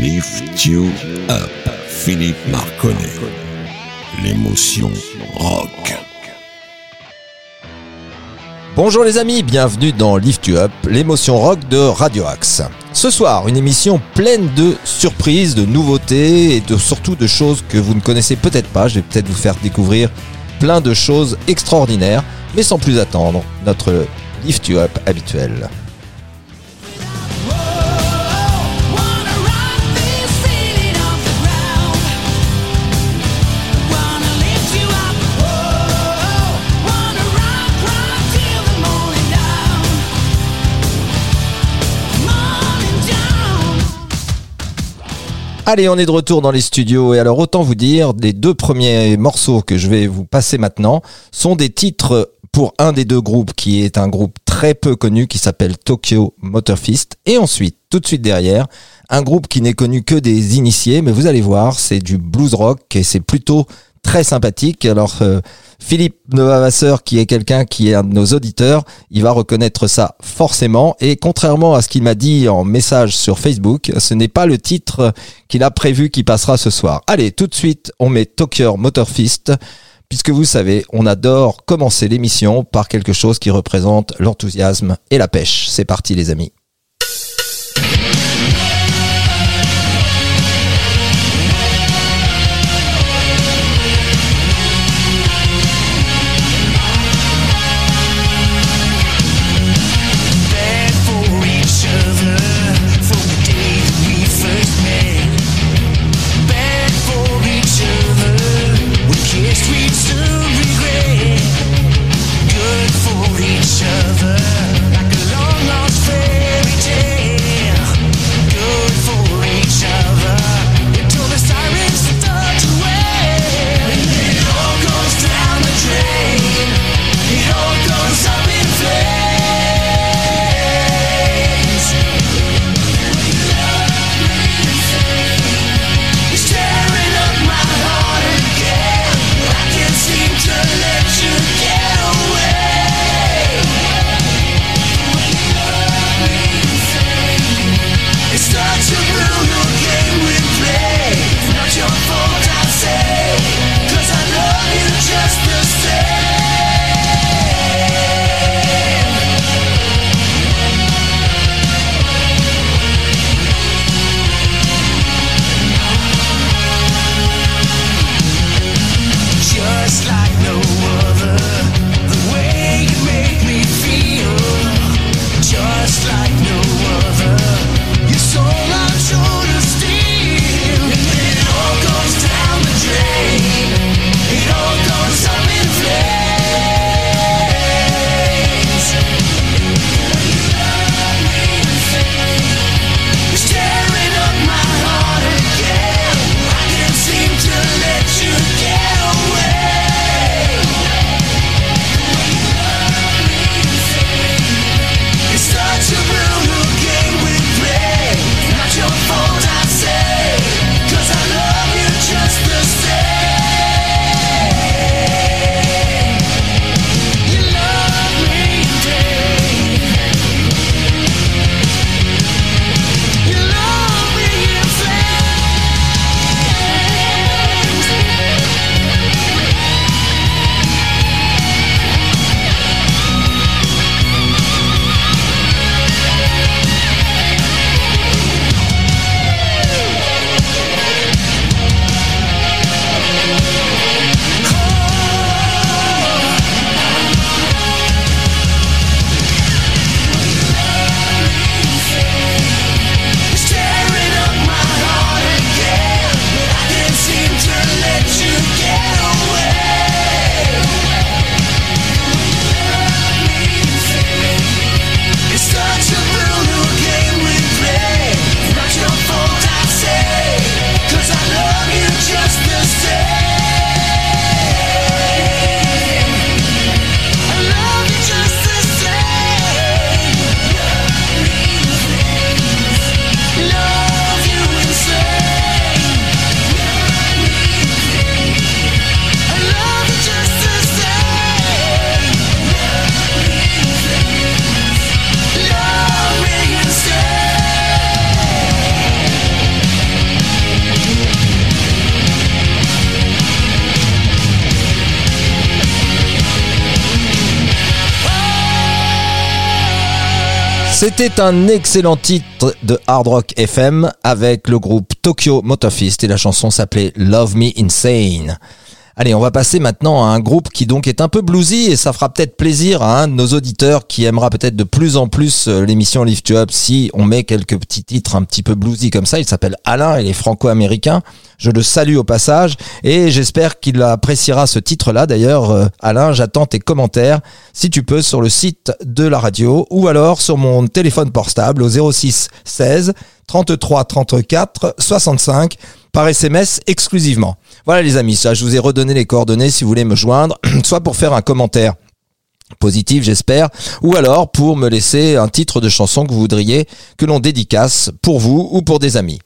Lift You Up, Philippe Marconnet. L'émotion rock. Bonjour les amis, bienvenue dans Lift You Up, l'émotion rock de Radio Axe. Ce soir, une émission pleine de surprises, de nouveautés et surtout de choses que vous ne connaissez peut-être pas. Je vais peut-être vous faire découvrir plein de choses extraordinaires, mais sans plus attendre, notre Lift You Up habituel. Allez, on est de retour dans les studios. Et alors autant vous dire, les deux premiers morceaux que je vais vous passer maintenant sont des titres pour un des deux groupes qui est un groupe très peu connu qui s'appelle Tokyo Motor Fist. Et ensuite, tout de suite derrière, un groupe qui n'est connu que des initiés mais vous allez voir, c'est du blues rock et c'est plutôt très sympathique. Alors euh, Philippe Novavasseur, qui est quelqu'un qui est un de nos auditeurs, il va reconnaître ça forcément. Et contrairement à ce qu'il m'a dit en message sur Facebook, ce n'est pas le titre qu'il a prévu qui passera ce soir. Allez, tout de suite, on met Tokyo Motor Fist. Puisque vous savez, on adore commencer l'émission par quelque chose qui représente l'enthousiasme et la pêche. C'est parti les amis. C'était un excellent titre de Hard Rock FM avec le groupe Tokyo Motor Fist et la chanson s'appelait Love Me Insane. Allez, on va passer maintenant à un groupe qui donc est un peu bluesy et ça fera peut-être plaisir à un de nos auditeurs qui aimera peut-être de plus en plus euh, l'émission Lift You Up si on met quelques petits titres un petit peu bluesy comme ça. Il s'appelle Alain, il est franco-américain. Je le salue au passage et j'espère qu'il appréciera ce titre-là. D'ailleurs, euh, Alain, j'attends tes commentaires si tu peux sur le site de la radio ou alors sur mon téléphone portable au 06 16 33 34 65 par SMS exclusivement. Voilà les amis, ça je vous ai redonné les coordonnées si vous voulez me joindre, soit pour faire un commentaire positif j'espère, ou alors pour me laisser un titre de chanson que vous voudriez que l'on dédicace pour vous ou pour des amis.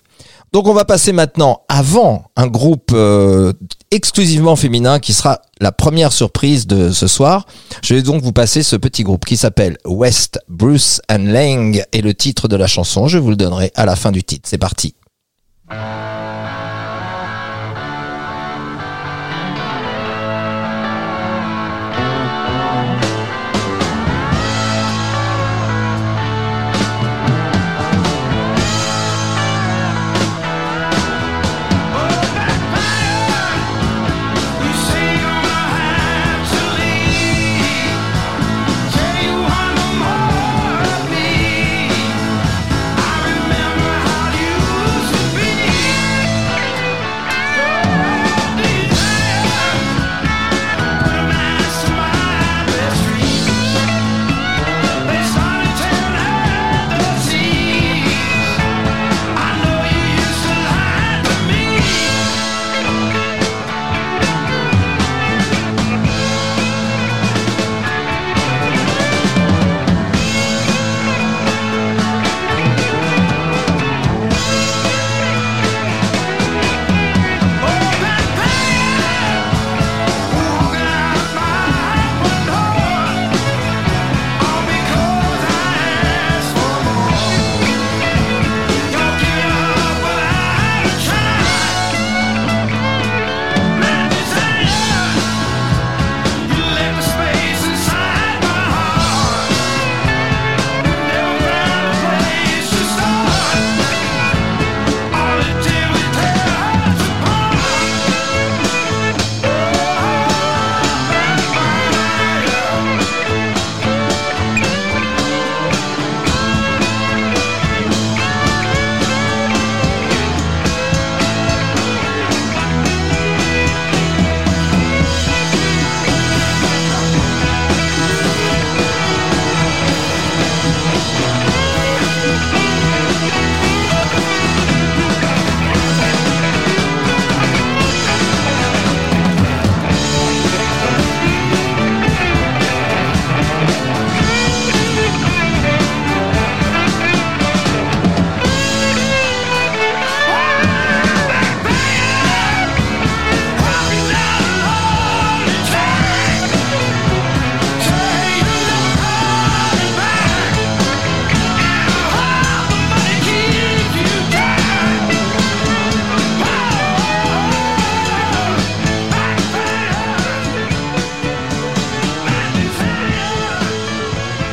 Donc on va passer maintenant avant un groupe euh, exclusivement féminin qui sera la première surprise de ce soir. Je vais donc vous passer ce petit groupe qui s'appelle West Bruce and Lang et le titre de la chanson, je vous le donnerai à la fin du titre. C'est parti.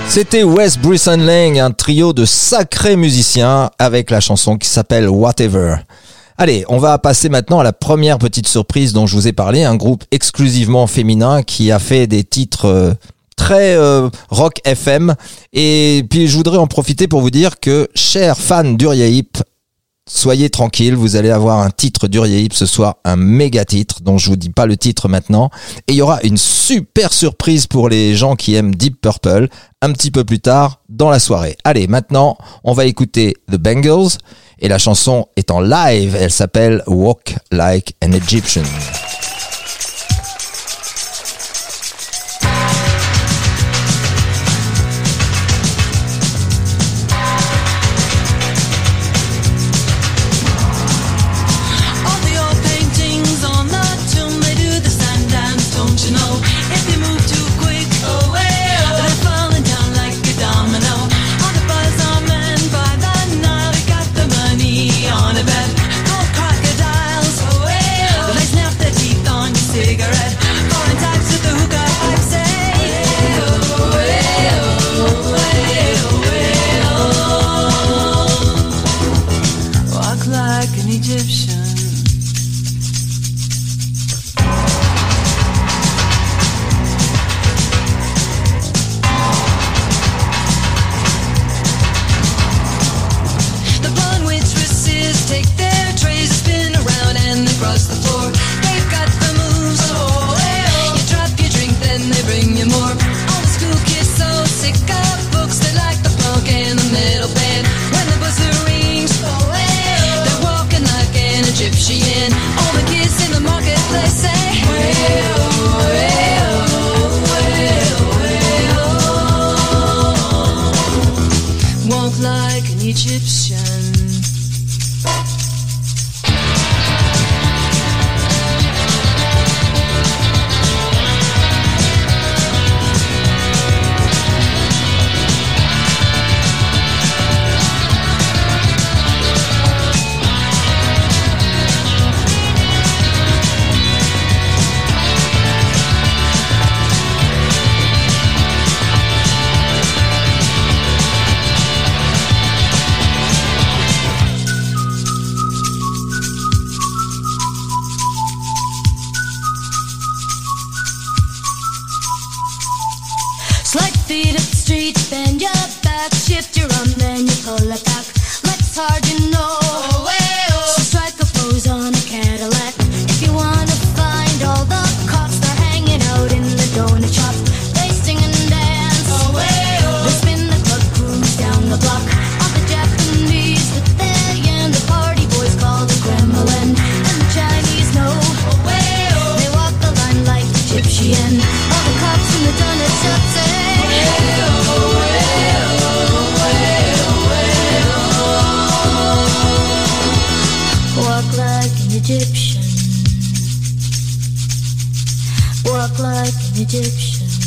C'était Wes Bruce Lang, un trio de sacrés musiciens avec la chanson qui s'appelle Whatever. Allez, on va passer maintenant à la première petite surprise dont je vous ai parlé, un groupe exclusivement féminin qui a fait des titres euh, très euh, rock FM. Et puis je voudrais en profiter pour vous dire que, chers fans d'Uriahip, soyez tranquilles, vous allez avoir un titre d'Uriahip ce soir, un méga titre dont je vous dis pas le titre maintenant. Et il y aura une super surprise pour les gens qui aiment Deep Purple un petit peu plus tard dans la soirée. Allez, maintenant, on va écouter The Bengals et la chanson est en live. Elle s'appelle Walk Like an Egyptian. Say. Walk like an Egyptian.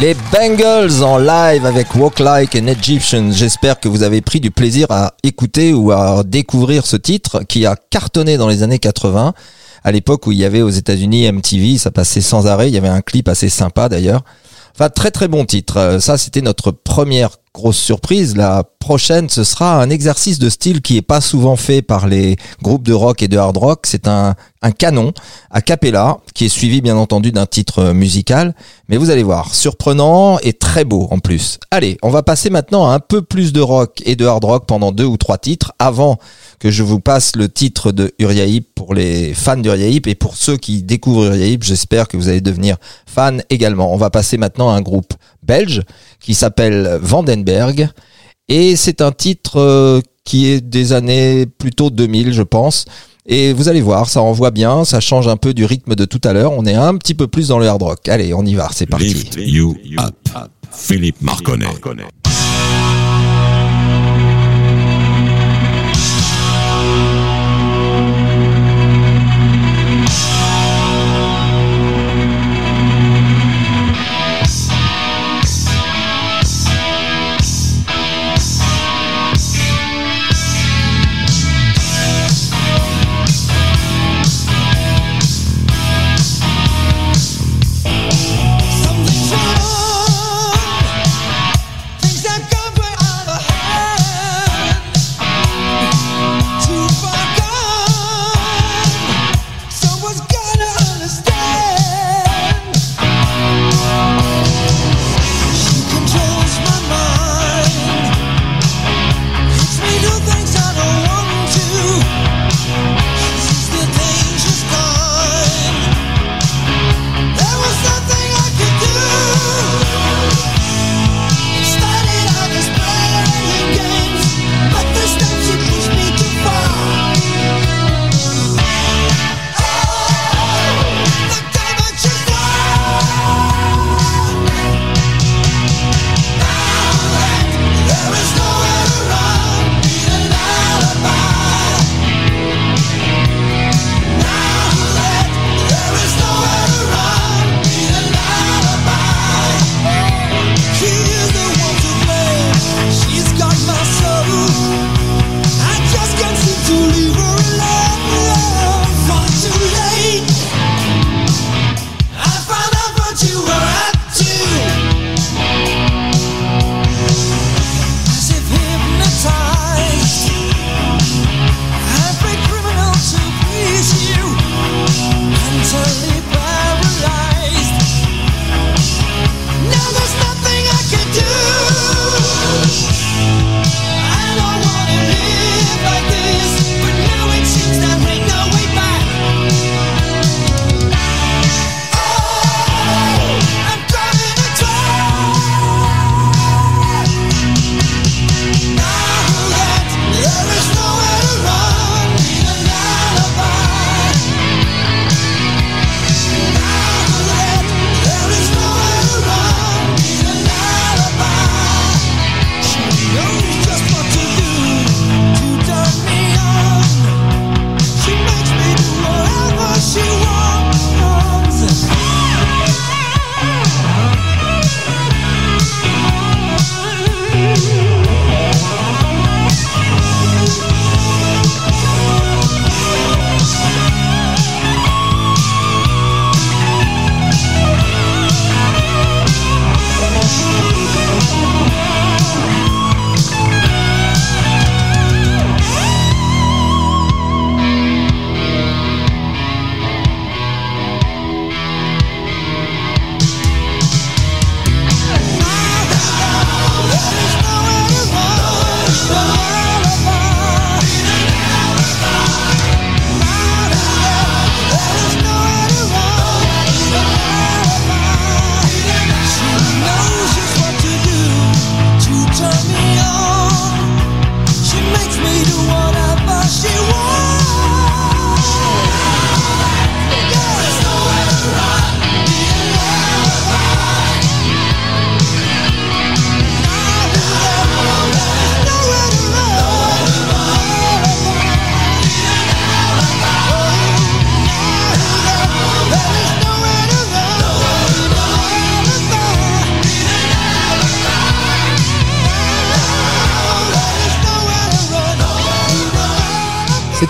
Les Bengals en live avec Walk Like an Egyptian. J'espère que vous avez pris du plaisir à écouter ou à découvrir ce titre qui a cartonné dans les années 80. À l'époque où il y avait aux États-Unis MTV, ça passait sans arrêt. Il y avait un clip assez sympa d'ailleurs. Enfin, très très bon titre. Euh, Ça, c'était notre première grosse surprise. La prochaine, ce sera un exercice de style qui est pas souvent fait par les groupes de rock et de hard rock. C'est un, un canon a cappella qui est suivi bien entendu d'un titre euh, musical. Mais vous allez voir, surprenant et très beau en plus. Allez, on va passer maintenant à un peu plus de rock et de hard rock pendant deux ou trois titres avant que je vous passe le titre de Uriah pour les fans d'Uriah et pour ceux qui découvrent Uriah j'espère que vous allez devenir fans également. On va passer maintenant à un groupe belge qui s'appelle Vandenberg et c'est un titre euh, qui est des années plutôt 2000 je pense. Et vous allez voir, ça envoie bien, ça change un peu du rythme de tout à l'heure. On est un petit peu plus dans le hard rock. Allez, on y va, c'est parti. Lift you up. Philippe Marconnet.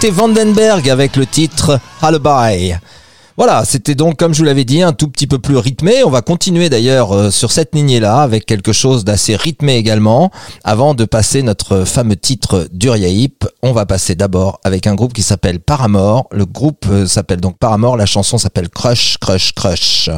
C'était Vandenberg avec le titre Lullaby. Voilà, c'était donc, comme je vous l'avais dit, un tout petit peu plus rythmé. On va continuer d'ailleurs euh, sur cette lignée-là avec quelque chose d'assez rythmé également. Avant de passer notre fameux titre d'Uriahip, on va passer d'abord avec un groupe qui s'appelle Paramore. Le groupe euh, s'appelle donc Paramore, la chanson s'appelle Crush, Crush, Crush.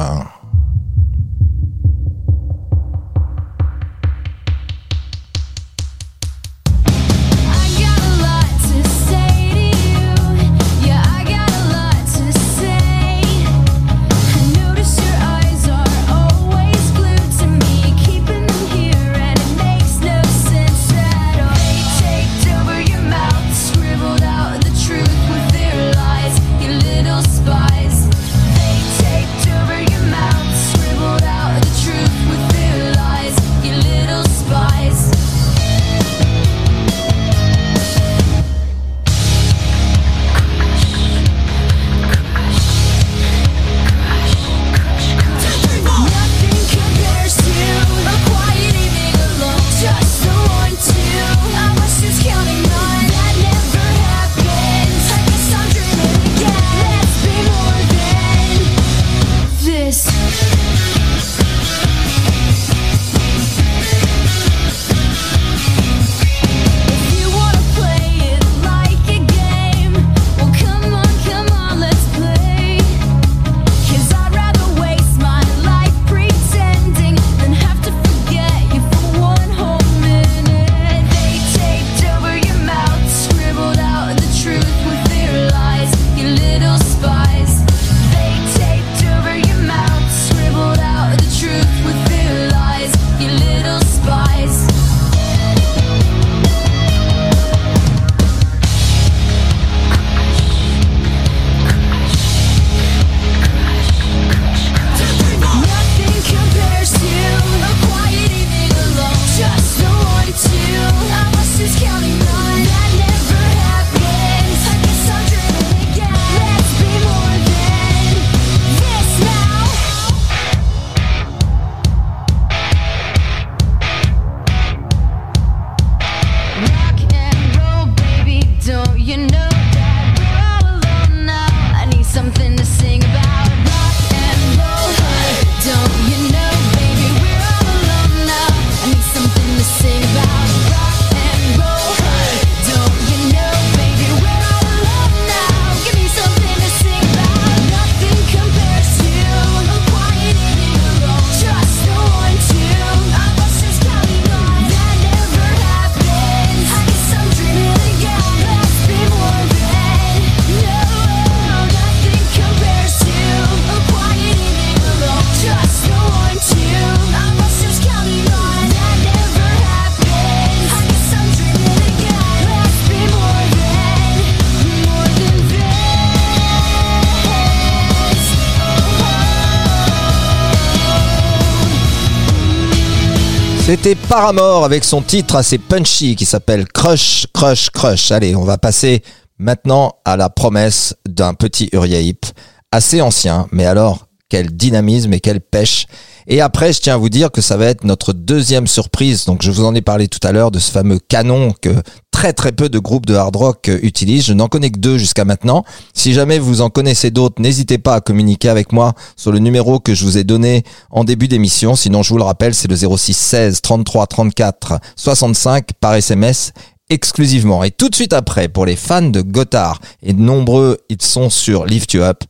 C'était Paramore avec son titre assez punchy qui s'appelle Crush, Crush, Crush. Allez, on va passer maintenant à la promesse d'un petit Uriahip assez ancien, mais alors quel dynamisme et quelle pêche. Et après, je tiens à vous dire que ça va être notre deuxième surprise. Donc, je vous en ai parlé tout à l'heure de ce fameux canon que très très peu de groupes de hard rock euh, utilisent. Je n'en connais que deux jusqu'à maintenant. Si jamais vous en connaissez d'autres, n'hésitez pas à communiquer avec moi sur le numéro que je vous ai donné en début d'émission. Sinon, je vous le rappelle, c'est le 06 16 33 34 65 par SMS exclusivement. Et tout de suite après, pour les fans de Gotthard, et nombreux ils sont sur Lift You Up,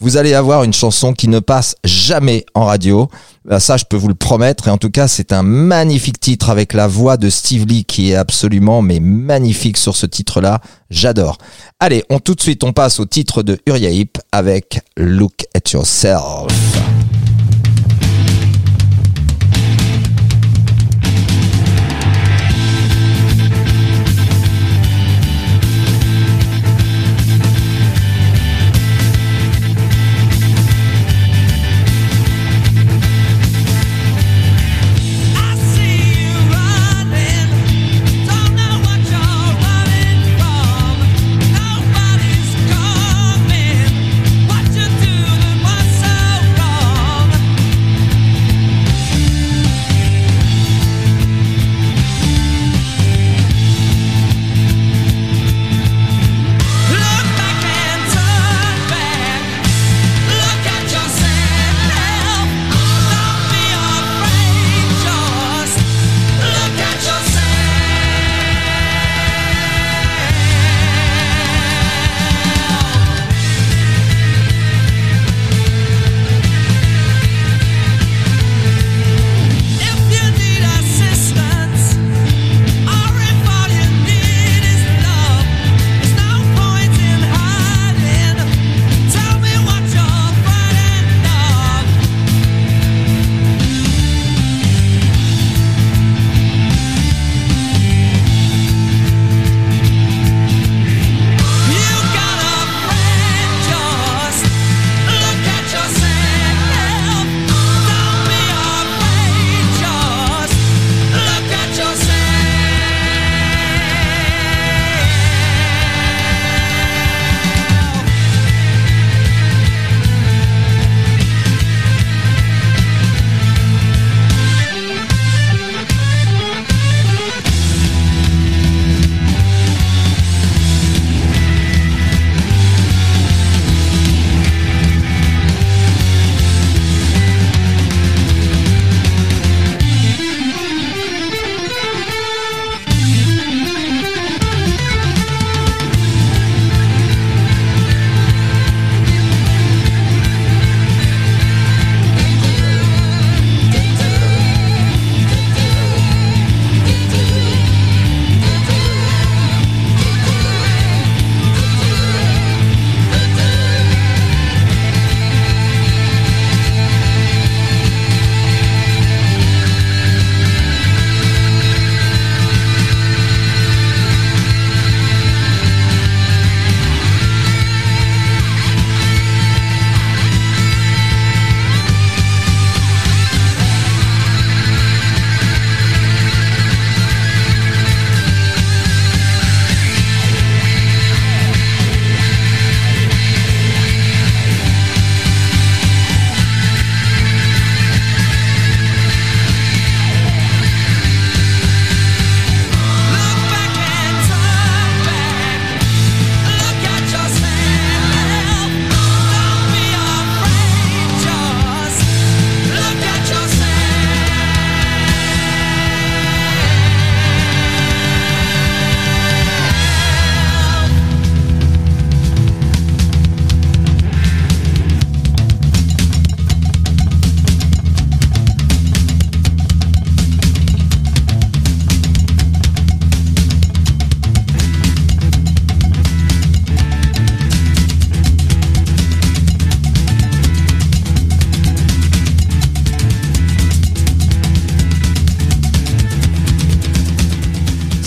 vous allez avoir une chanson qui ne passe jamais en radio. Euh, Ça, je peux vous le promettre. Et en tout cas, c'est un magnifique titre avec la voix de Steve Lee qui est absolument mais magnifique sur ce titre-là. J'adore. Allez, on tout de suite, on passe au titre de Uriahip avec Look at Yourself.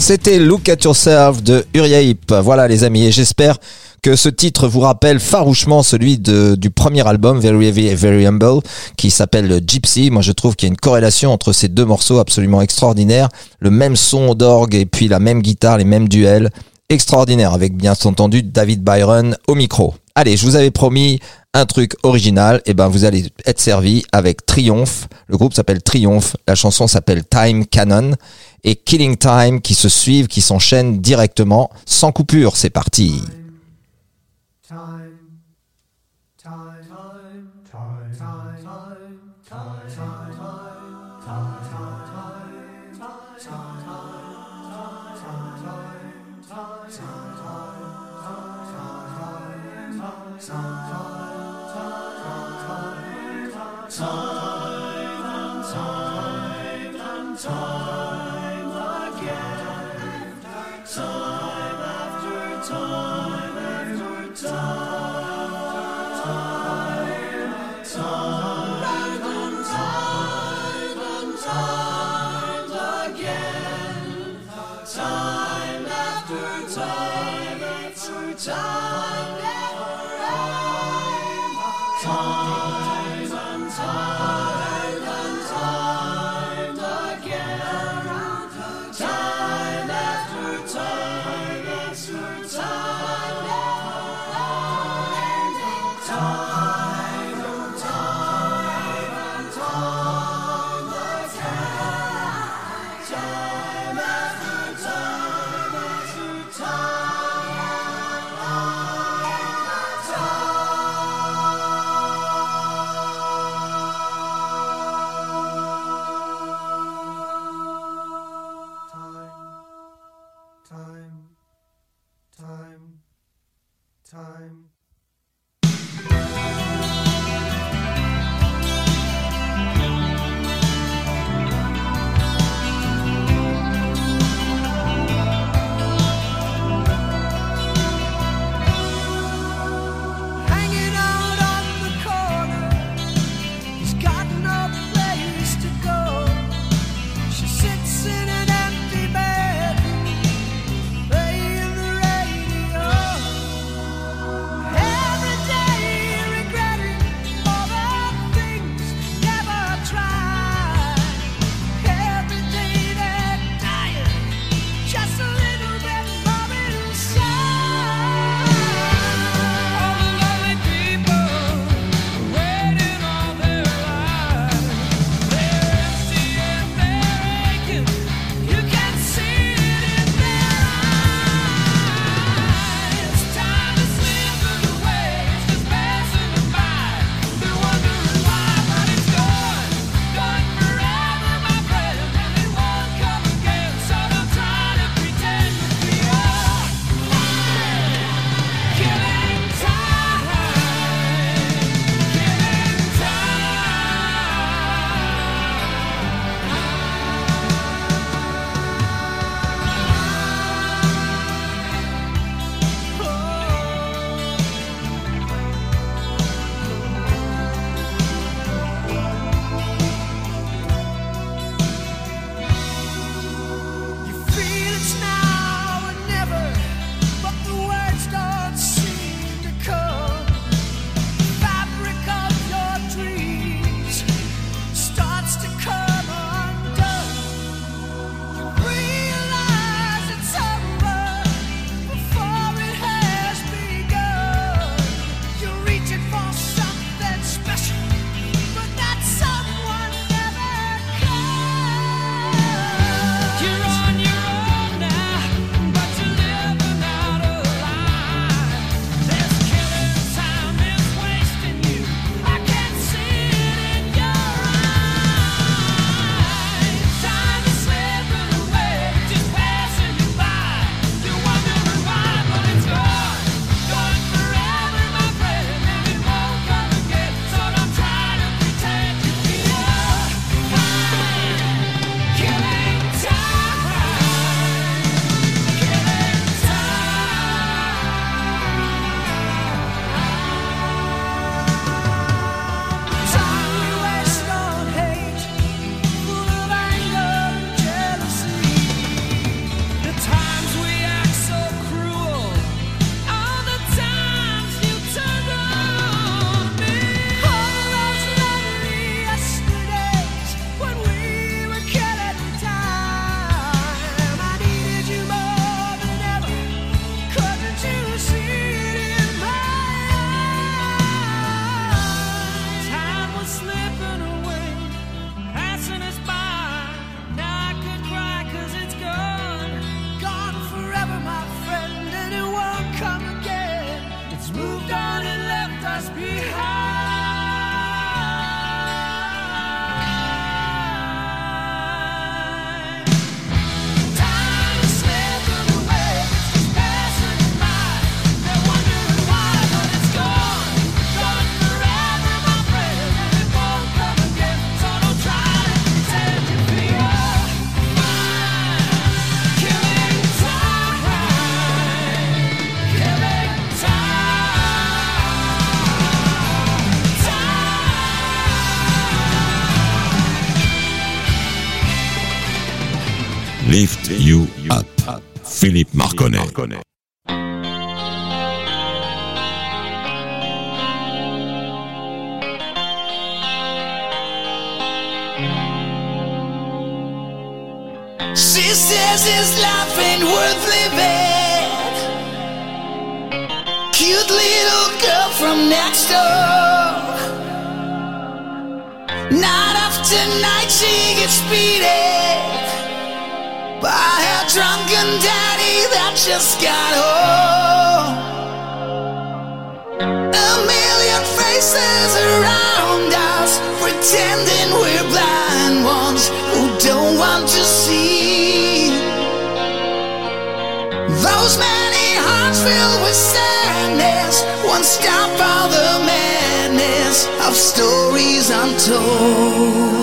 C'était Look at Yourself de Uriah. Voilà les amis, et j'espère que ce titre vous rappelle farouchement celui du premier album Very Heavy et Very Humble qui s'appelle Gypsy. Moi je trouve qu'il y a une corrélation entre ces deux morceaux absolument extraordinaires. Le même son d'orgue et puis la même guitare, les mêmes duels. Extraordinaire avec bien entendu David Byron au micro. Allez, je vous avais promis un truc original, et ben vous allez être servi avec Triomphe. Le groupe s'appelle Triomphe, la chanson s'appelle Time Cannon et Killing Time qui se suivent, qui s'enchaînent directement, sans coupure. C'est parti. Of stories untold.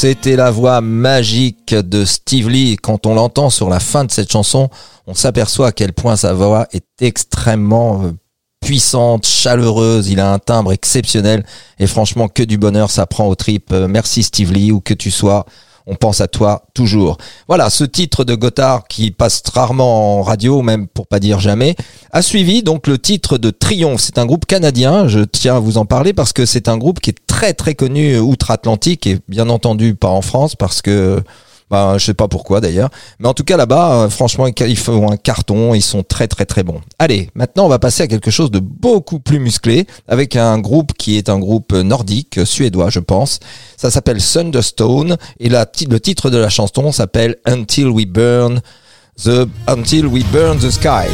C'était la voix magique de Steve Lee. Quand on l'entend sur la fin de cette chanson, on s'aperçoit à quel point sa voix est extrêmement euh, puissante, chaleureuse. Il a un timbre exceptionnel et franchement que du bonheur, ça prend au trip. Euh, Merci Steve Lee, où que tu sois. On pense à toi toujours. Voilà, ce titre de Gotthard qui passe rarement en radio, même pour pas dire jamais, a suivi donc le titre de Triomphe. C'est un groupe canadien, je tiens à vous en parler parce que c'est un groupe qui est très très connu outre-Atlantique et bien entendu pas en France parce que bah, je sais pas pourquoi d'ailleurs. Mais en tout cas là-bas, euh, franchement, ils font un carton, ils sont très très très bons. Allez, maintenant on va passer à quelque chose de beaucoup plus musclé avec un groupe qui est un groupe nordique, euh, suédois je pense. Ça s'appelle Thunderstone et le titre de la chanson s'appelle Until We Burn the Until We Burn the Sky.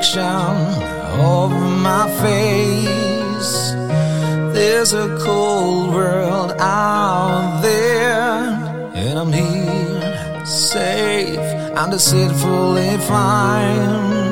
Reflection of my face. There's a cold world out there, and I'm here, safe and deceitfully fine.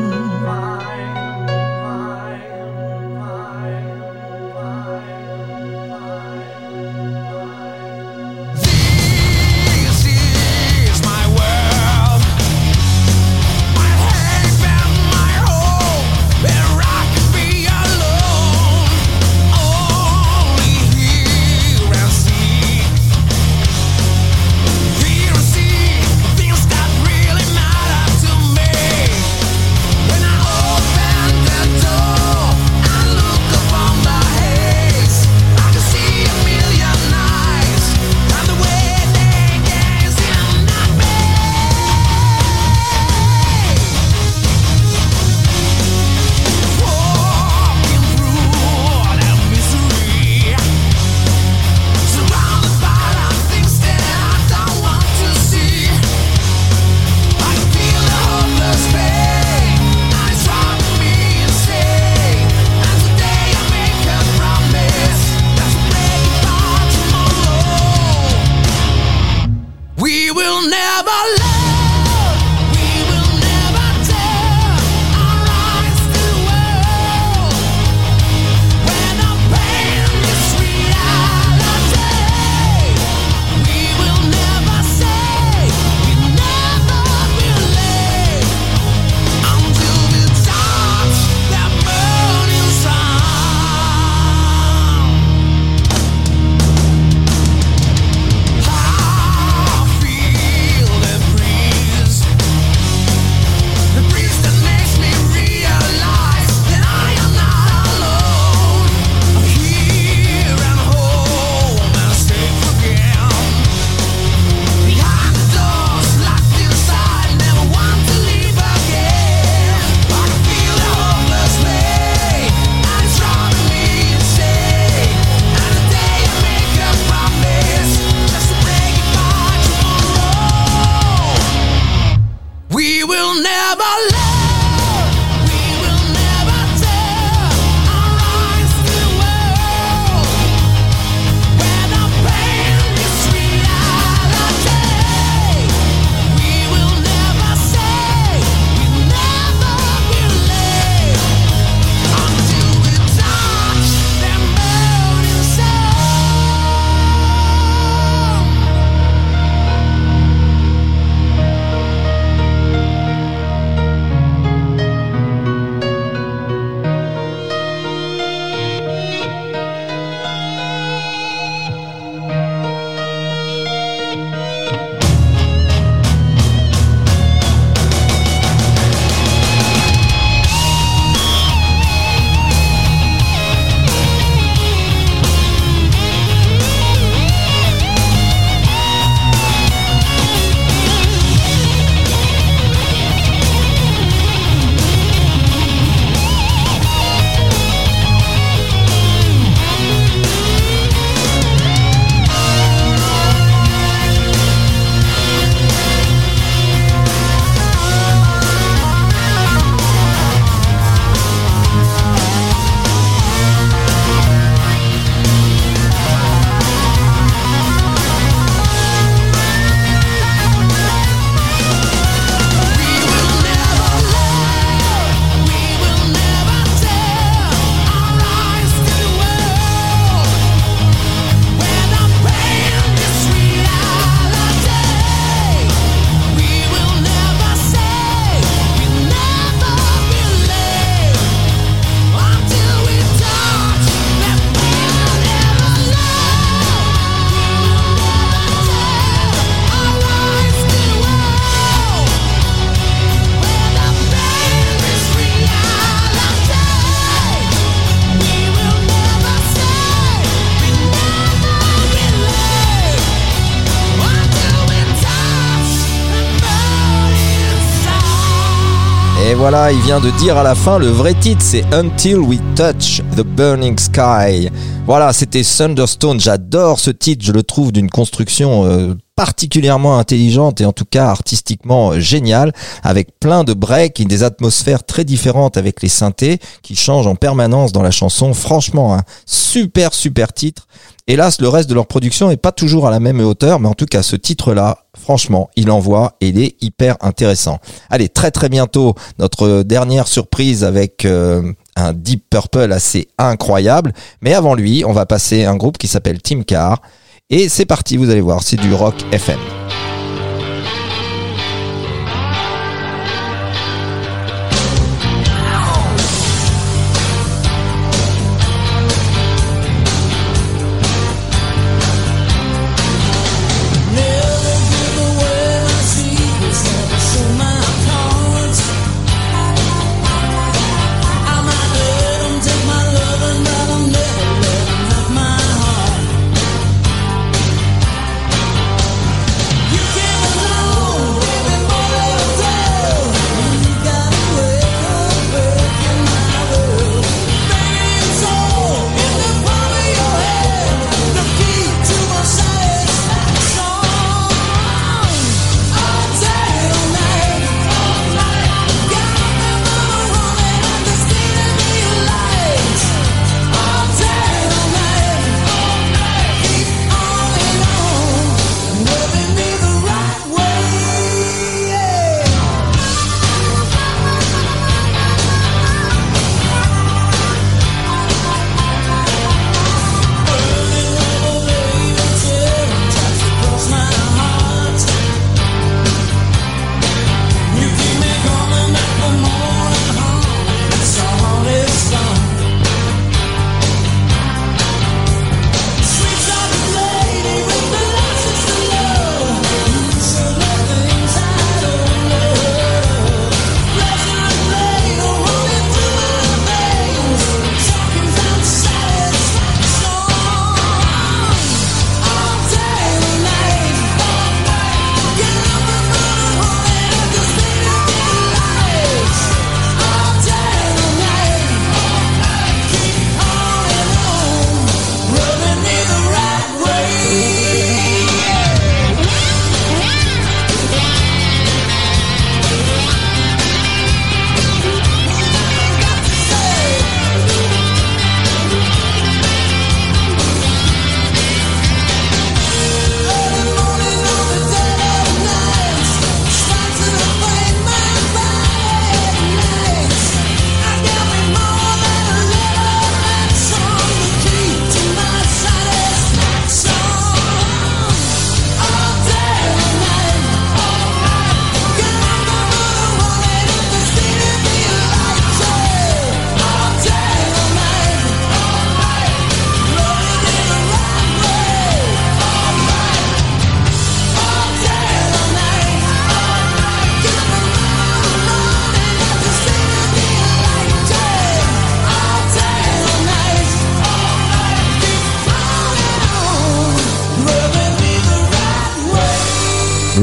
Voilà, il vient de dire à la fin le vrai titre, c'est Until We Touch the Burning Sky. Voilà, c'était Thunderstone. J'adore ce titre, je le trouve d'une construction euh, particulièrement intelligente et en tout cas artistiquement géniale, avec plein de breaks et des atmosphères très différentes avec les synthés qui changent en permanence dans la chanson. Franchement, un super super titre. Hélas, le reste de leur production est pas toujours à la même hauteur, mais en tout cas, ce titre-là, franchement, il envoie et il est hyper intéressant. Allez, très très bientôt, notre dernière surprise avec euh, un Deep Purple assez incroyable. Mais avant lui, on va passer un groupe qui s'appelle Team Car. Et c'est parti, vous allez voir, c'est du rock FM.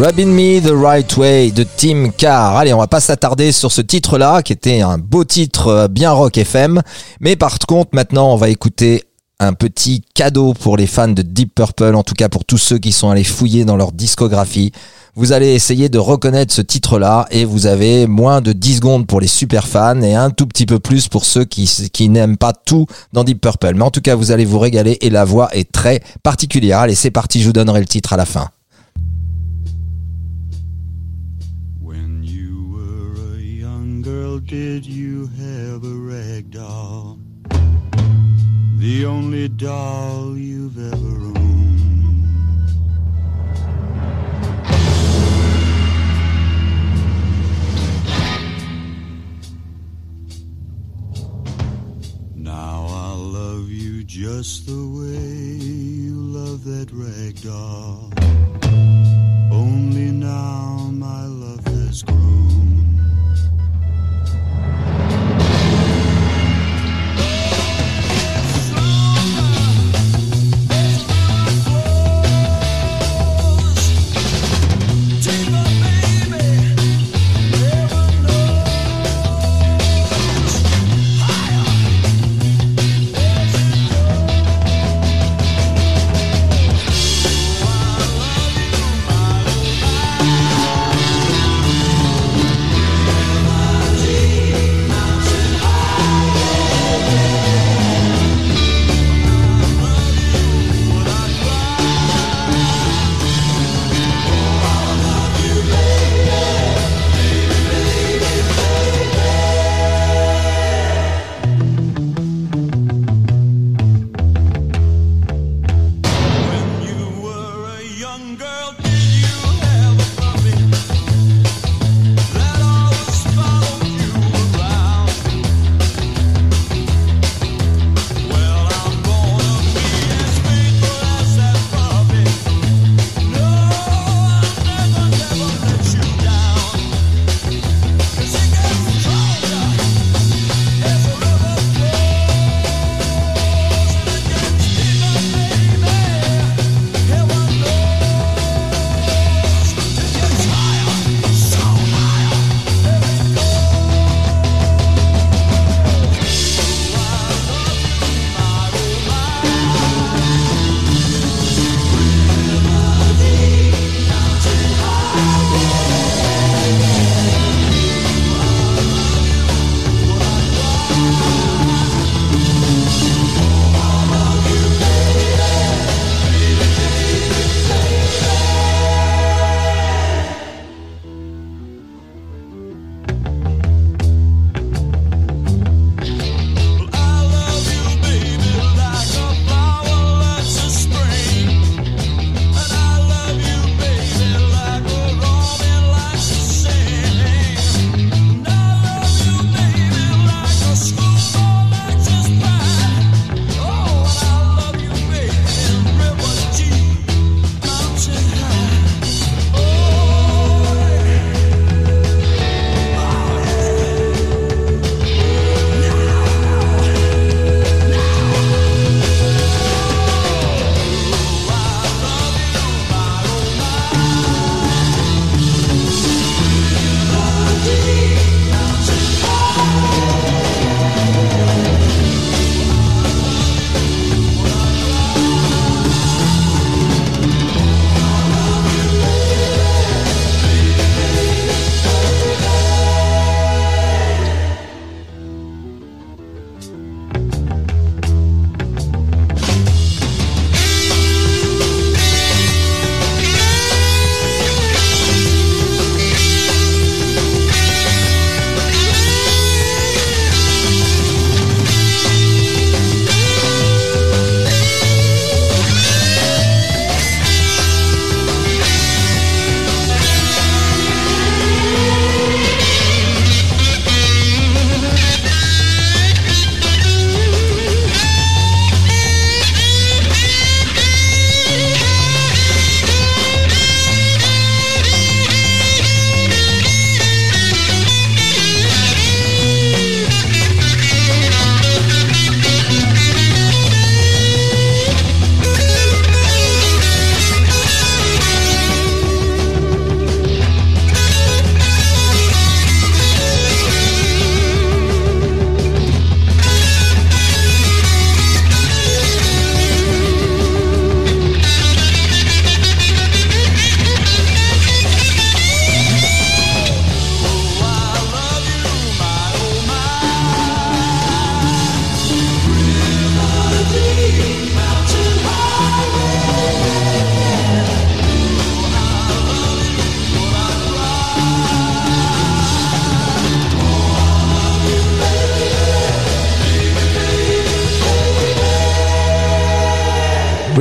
Rubbing Me the Right Way de Tim Carr. Allez, on va pas s'attarder sur ce titre-là, qui était un beau titre euh, bien rock FM. Mais par contre, maintenant, on va écouter un petit cadeau pour les fans de Deep Purple, en tout cas pour tous ceux qui sont allés fouiller dans leur discographie. Vous allez essayer de reconnaître ce titre-là et vous avez moins de 10 secondes pour les super fans et un tout petit peu plus pour ceux qui, qui n'aiment pas tout dans Deep Purple. Mais en tout cas, vous allez vous régaler et la voix est très particulière. Allez, c'est parti, je vous donnerai le titre à la fin. Did you have a rag doll? The only doll you've ever owned. Now I'll love you just the way you love that rag doll.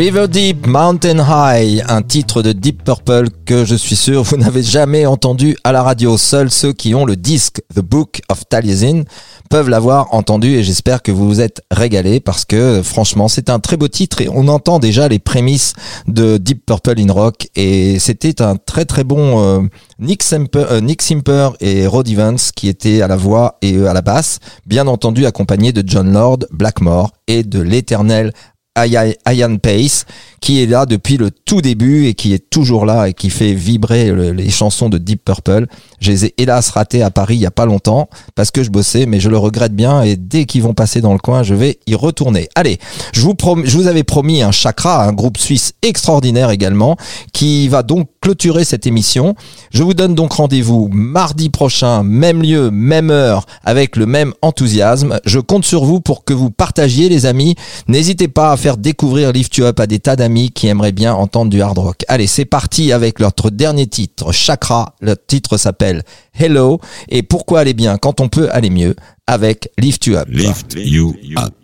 River Deep, Mountain High, un titre de Deep Purple que je suis sûr vous n'avez jamais entendu à la radio. Seuls ceux qui ont le disque The Book of Taliesin peuvent l'avoir entendu et j'espère que vous vous êtes régalés parce que franchement c'est un très beau titre et on entend déjà les prémices de Deep Purple in Rock et c'était un très très bon euh, Nick, Simper, euh, Nick Simper et Rod Evans qui étaient à la voix et euh, à la basse, bien entendu accompagnés de John Lord, Blackmore et de l'éternel Ian Pace, qui est là depuis le tout début et qui est toujours là et qui fait vibrer le- les chansons de Deep Purple. Je les ai hélas ratées à Paris il y a pas longtemps parce que je bossais, mais je le regrette bien et dès qu'ils vont passer dans le coin, je vais y retourner. Allez, je vous, prom- je vous avais promis un chakra, un groupe suisse extraordinaire également, qui va donc clôturer cette émission. Je vous donne donc rendez-vous mardi prochain, même lieu, même heure, avec le même enthousiasme. Je compte sur vous pour que vous partagiez, les amis. N'hésitez pas à faire découvrir Lift You Up à des tas d'amis qui aimeraient bien entendre du hard rock. Allez, c'est parti avec notre dernier titre, Chakra. Le titre s'appelle Hello. Et pourquoi aller bien quand on peut aller mieux avec Lift You Up. Lift you up.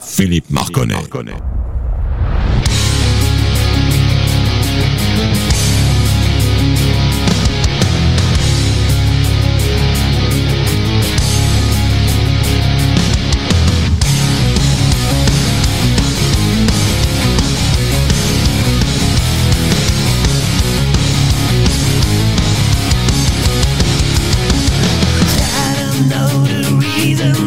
Philippe Marconnet. season